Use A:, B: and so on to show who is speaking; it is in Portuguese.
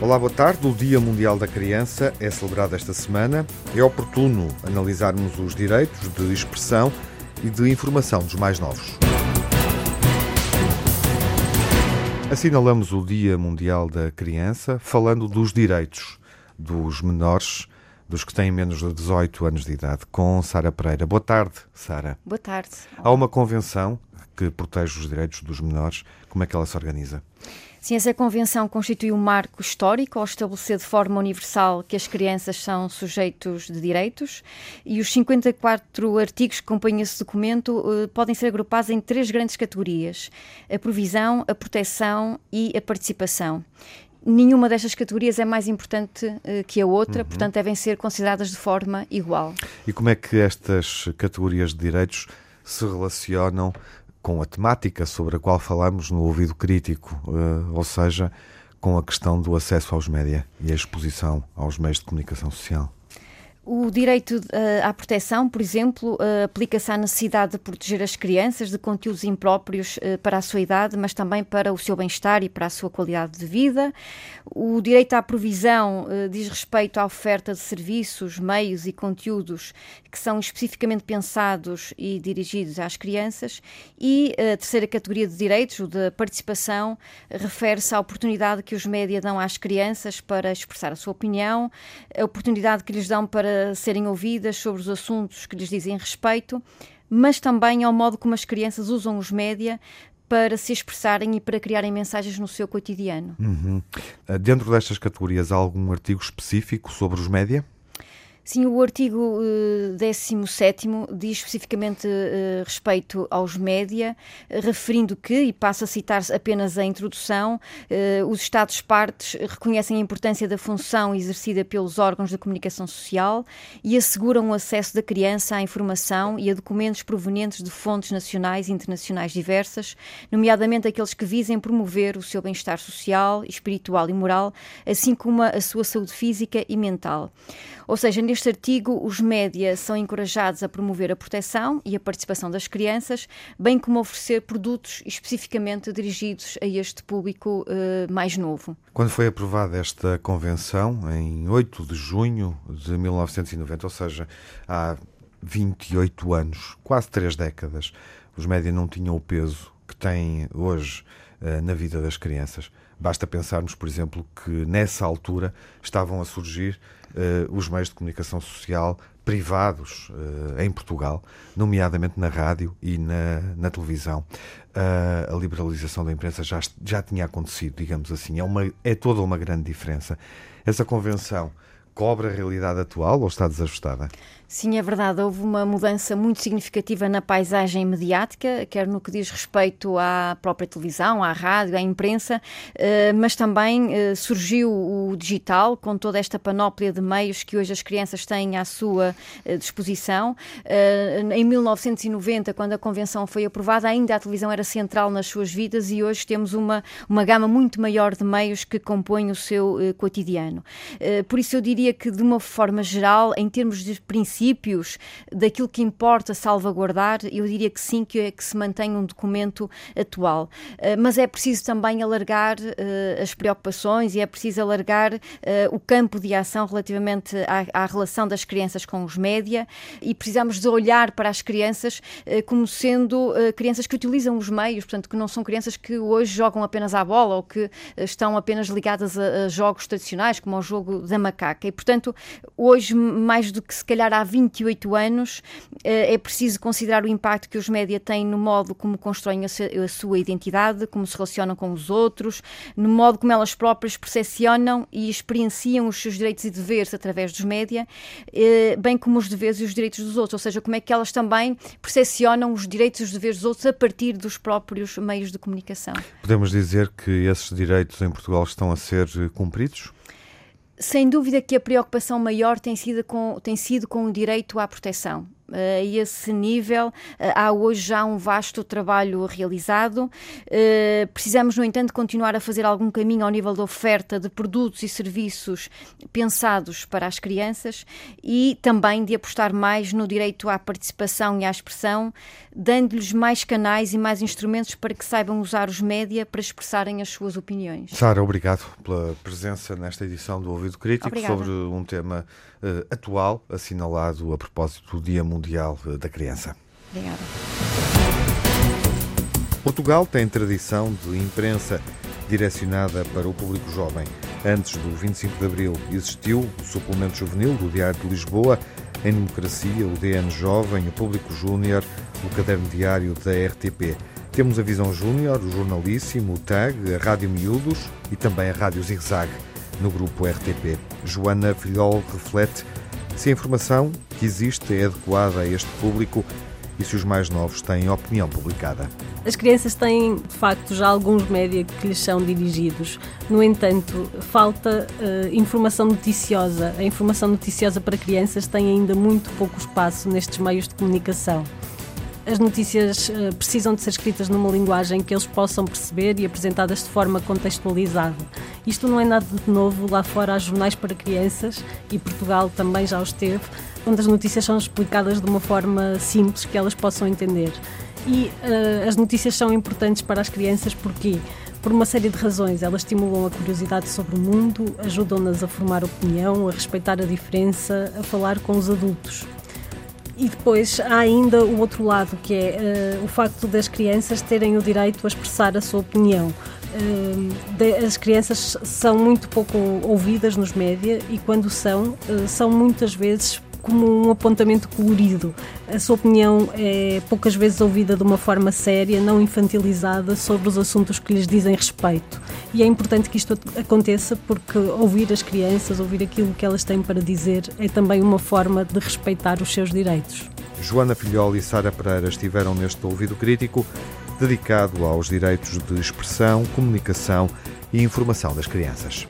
A: Olá, boa tarde. O Dia Mundial da Criança é celebrado esta semana. É oportuno analisarmos os direitos de expressão e de informação dos mais novos. Assinalamos o Dia Mundial da Criança falando dos direitos dos menores, dos que têm menos de 18 anos de idade, com Sara Pereira. Boa tarde, Sara.
B: Boa tarde.
A: Há uma convenção que protege os direitos dos menores. Como é que ela se organiza?
B: Sim, essa convenção constitui um marco histórico ao estabelecer de forma universal que as crianças são sujeitos de direitos e os 54 artigos que compõem esse documento uh, podem ser agrupados em três grandes categorias: a provisão, a proteção e a participação nenhuma destas categorias é mais importante uh, que a outra, uhum. portanto devem ser consideradas de forma igual.
A: E como é que estas categorias de direitos se relacionam com a temática sobre a qual falamos no ouvido crítico, uh, ou seja, com a questão do acesso aos média e a exposição aos meios de comunicação social.
B: O direito uh, à proteção, por exemplo, uh, aplica-se à necessidade de proteger as crianças de conteúdos impróprios uh, para a sua idade, mas também para o seu bem-estar e para a sua qualidade de vida. O direito à provisão diz respeito à oferta de serviços, meios e conteúdos que são especificamente pensados e dirigidos às crianças. E a terceira categoria de direitos, o da participação, refere-se à oportunidade que os média dão às crianças para expressar a sua opinião, a oportunidade que lhes dão para serem ouvidas sobre os assuntos que lhes dizem respeito, mas também ao modo como as crianças usam os média para se expressarem e para criarem mensagens no seu cotidiano.
A: Uhum. Dentro destas categorias, há algum artigo específico sobre os média?
B: Sim, o artigo uh, 17 diz especificamente uh, respeito aos média, uh, referindo que, e passo a citar apenas a introdução, os Estados-partes reconhecem a importância da função exercida pelos órgãos de comunicação social e asseguram o acesso da criança à informação e a documentos provenientes de fontes nacionais e internacionais diversas, nomeadamente aqueles que visem promover o seu bem-estar social, espiritual e moral, assim como a sua saúde física e mental. Ou seja, neste artigo, os média são encorajados a promover a proteção e a participação das crianças, bem como oferecer produtos especificamente dirigidos a este público uh, mais novo.
A: Quando foi aprovada esta convenção, em 8 de junho de 1990, ou seja, há 28 anos, quase três décadas, os média não tinham o peso que têm hoje uh, na vida das crianças. Basta pensarmos, por exemplo, que nessa altura estavam a surgir uh, os meios de comunicação social privados uh, em Portugal, nomeadamente na rádio e na, na televisão. Uh, a liberalização da imprensa já, já tinha acontecido, digamos assim. É, uma, é toda uma grande diferença. Essa convenção cobre a realidade atual ou está desajustada?
B: Sim, é verdade. Houve uma mudança muito significativa na paisagem mediática, quer no que diz respeito à própria televisão, à rádio, à imprensa, eh, mas também eh, surgiu o digital, com toda esta panóplia de meios que hoje as crianças têm à sua eh, disposição. Em 1990, quando a Convenção foi aprovada, ainda a televisão era central nas suas vidas e hoje temos uma, uma gama muito maior de meios que compõem o seu cotidiano. Por isso, eu diria que, de uma forma geral, em termos de princípios, daquilo que importa salvaguardar, eu diria que sim, que é que se mantenha um documento atual. Uh, mas é preciso também alargar uh, as preocupações e é preciso alargar uh, o campo de ação relativamente à, relação das crianças com os média e precisamos de olhar para as crianças como sendo crianças que utilizam os meios, portanto, que não são crianças que hoje jogam apenas à bola ou que estão apenas ligadas a, jogos tradicionais, como o jogo da macaca. E, portanto, hoje, mais do que se calhar há 28 anos, eh, é preciso considerar o impacto que os média têm no modo como constroem a sua identidade, como se relacionam com os outros, no modo como elas próprias percepcionam e experienciam os seus direitos e deveres através dos média, eh, bem como os deveres e os direitos dos outros, ou seja, como é que elas também percepcionam os direitos e os deveres dos outros a partir dos próprios meios de comunicação.
A: Podemos dizer que esses direitos em Portugal estão a ser cumpridos?
B: Sem dúvida que a preocupação maior tem sido com, tem sido com o direito à proteção. A esse nível há hoje já um vasto trabalho realizado. Precisamos, no entanto, continuar a fazer algum caminho ao nível da oferta de produtos e serviços pensados para as crianças e também de apostar mais no direito à participação e à expressão, dando-lhes mais canais e mais instrumentos para que saibam usar os média para expressarem as suas opiniões.
A: Sara, obrigado pela presença nesta edição do Ouvido Crítico Obrigada. sobre um tema uh, atual, assinalado a propósito do Dia Mundial eh, da Criança.
B: Obrigada.
A: Portugal tem tradição de imprensa direcionada para o público jovem. Antes do 25 de Abril existiu o suplemento juvenil do Diário de Lisboa, em democracia, o DN Jovem, o Público Júnior, o Caderno Diário da RTP. Temos a Visão Júnior, o Jornalíssimo, o TAG, a Rádio Miúdos e também a Rádio Zigzag no grupo RTP. Joana Filhol reflete se a informação que existe é adequada a este público e se os mais novos têm opinião publicada.
C: As crianças têm, de facto, já alguns média que lhes são dirigidos. No entanto, falta uh, informação noticiosa. A informação noticiosa para crianças tem ainda muito pouco espaço nestes meios de comunicação as notícias uh, precisam de ser escritas numa linguagem que eles possam perceber e apresentadas de forma contextualizada. Isto não é nada de novo, lá fora há jornais para crianças e Portugal também já os teve, onde as notícias são explicadas de uma forma simples que elas possam entender. E uh, as notícias são importantes para as crianças porque por uma série de razões. Elas estimulam a curiosidade sobre o mundo, ajudam-nas a formar opinião, a respeitar a diferença, a falar com os adultos. E depois há ainda o outro lado, que é uh, o facto das crianças terem o direito a expressar a sua opinião. De, as crianças são muito pouco ouvidas nos média e quando são, uh, são muitas vezes como um apontamento colorido. A sua opinião é poucas vezes ouvida de uma forma séria, não infantilizada, sobre os assuntos que lhes dizem respeito. E é importante que isto aconteça porque ouvir as crianças, ouvir aquilo que elas têm para dizer, é também uma forma de respeitar os seus direitos.
A: Joana Filhol e Sara Pereira estiveram neste ouvido crítico dedicado aos direitos de expressão, comunicação e informação das crianças.